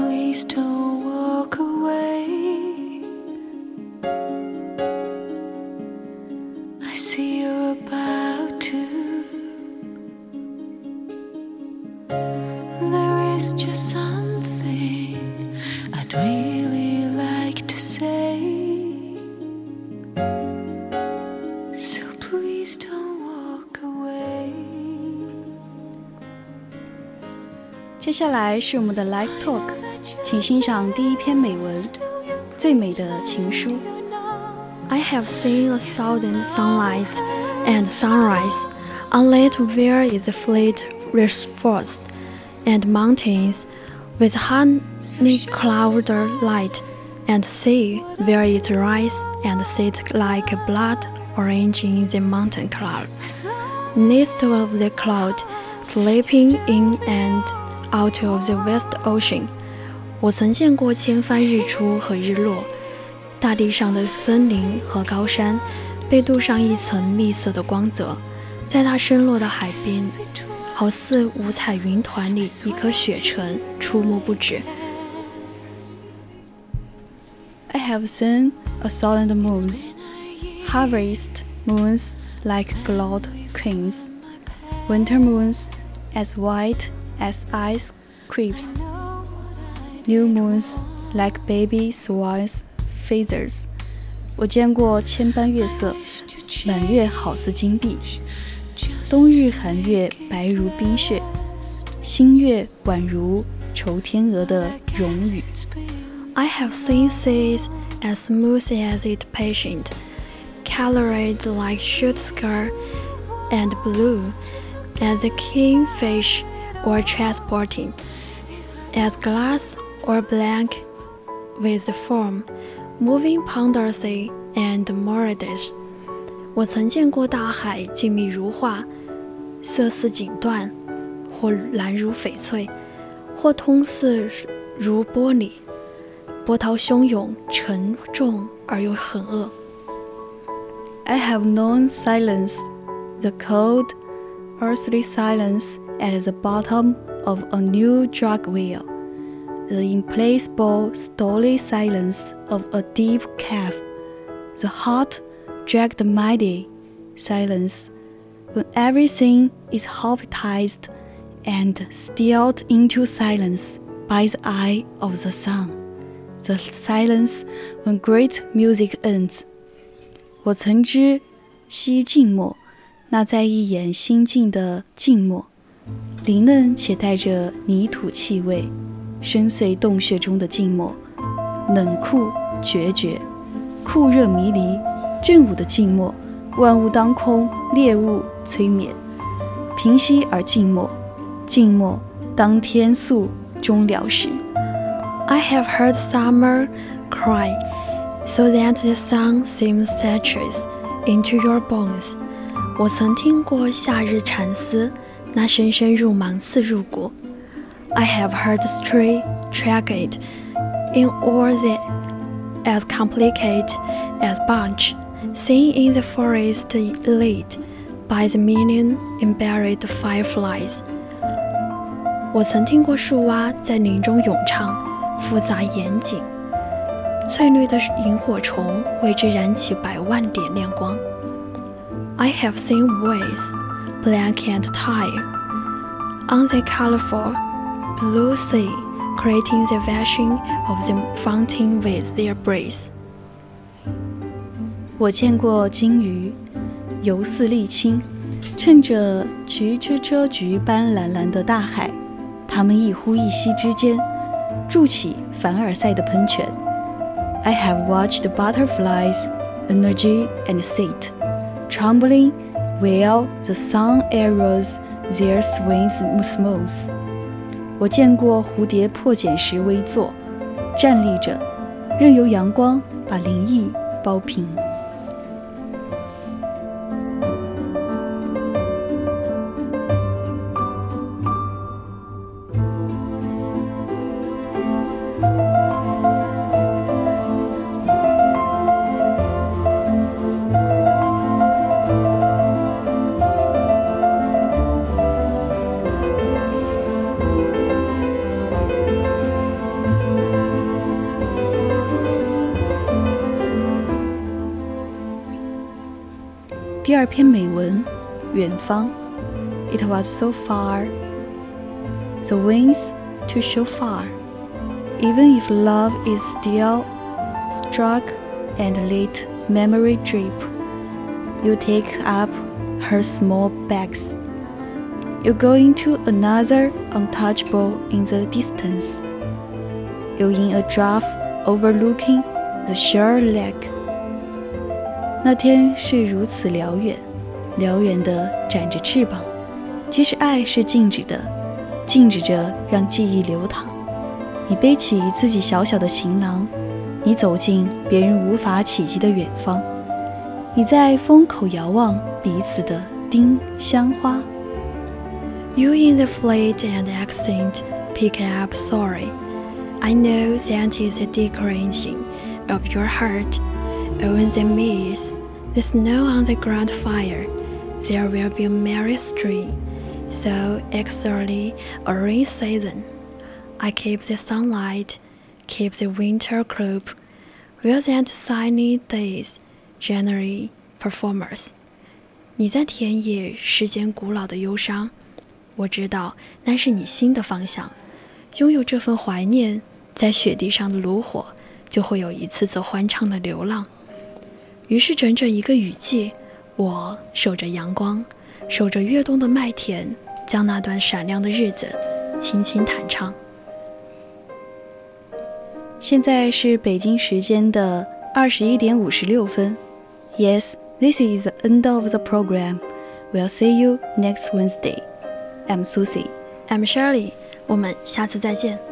Please don't walk away. I see you're about to. There is just something I'd really like to say. So please don't walk away. 接下来是我们的 Life Talk。请欣赏第一篇美文《最美的情书》。I have seen a thousand sunlight and sunrise, on land where is a fleet forest, and mountains with honey clouded light, and sea where it rise and set like blood orange in the mountain cloud. Next of the cloud, sleeping in and Out of the West Ocean， 我曾见过千帆日出和日落，大地上的森林和高山被镀上一层蜜色的光泽，在它升落的海边，好似五彩云团里一颗雪城，触目不止。I have seen a thousand moons, harvest moons like cloud queens, winter moons as white. as ice creeps. New moons like baby swans' feathers. 我见过千般月色，满月好似金币。冬日寒月白如冰雪，新月宛如绸天鹅的绒羽。I have seen seas as smooth as it patient, colored like shoot skirt and blue as a kingfish or transporting, as glass or blank with form, moving ponderously and moradish。我曾见过大海静谧如画，色似锦缎，或蓝如翡翠，或通似如玻璃，波涛汹涌，沉重而又狠恶。I have known silence, the cold, earthly silence at the bottom of a new drug wheel, the implacable story silence of a deep cave, the hot, dragged mighty silence when everything is hypnotized and stilled into silence by the eye of the sun, the silence when great music ends. 我曾知悉静默，那在一眼心境的静默。灵嫩且带着泥土气味， 深邃洞穴中的静默，冷酷决绝，酷热迷离，正午的静默，万物当空，猎物催眠，平息而静默，静默当天宿终了时。I have heard summer cry, so that the sun seems satures into your bones。我曾听过夏日蝉嘶。那声声入芒刺入骨。I have heard the tree tragedy in all that as complicated as bunch, seen in the forest lit by the million embarrassed fireflies。我曾听过树蛙在林中咏唱，复杂严谨，翠绿的萤火虫为之燃起百万点亮光。I have seen waves blank and tired, on the colorful blue sea, creating the vision of the fountain with their breeze. 我见过金鱼，游似沥青，趁着橘车车菊般蓝蓝的大海， 它们一呼一吸之间，筑起凡尔赛的喷泉。I have watched butterflies, energy and sit, trembling while the sun arrows their wings smooth. 我见过蝴蝶破茧时微坐，站立着，任由阳光把鳞翼包平。第二篇美文，远方。It was so far. The winds to so far. Even if love is still struck and let memory drip, you take up her small bags. You go into another untouchable in the distance. You in a draft overlooking the sure lake. 那天是如此辽远，辽远的展着翅膀。其实爱是静止的，静止着让记忆流淌。你背起自己小小的行囊，你走进别人无法企及的远方。你在风口遥望彼此的丁香花。You in the fleet and accent pick up sorry. I know that is a decoration of your heart. When they meet, the snow on the ground fire, there will be a merry stream, so extremely a rain season. I keep the sunlight, keep the winter crop, will that sunny days generate performers. 你在田野世间古老的忧伤，我知道那是你心的方向。拥有这份怀念，在雪地上的炉火，就会有一次次欢畅的流浪。 于是，整整一个雨季，我守着阳光，守着越冬的麦田，将那段闪亮的日子轻轻弹唱。现在是北京时间的二十一点五十六分。Yes, this is the end of the program. We'll see you next Wednesday. I'm Susie. I'm Shirley. 我们下次再见。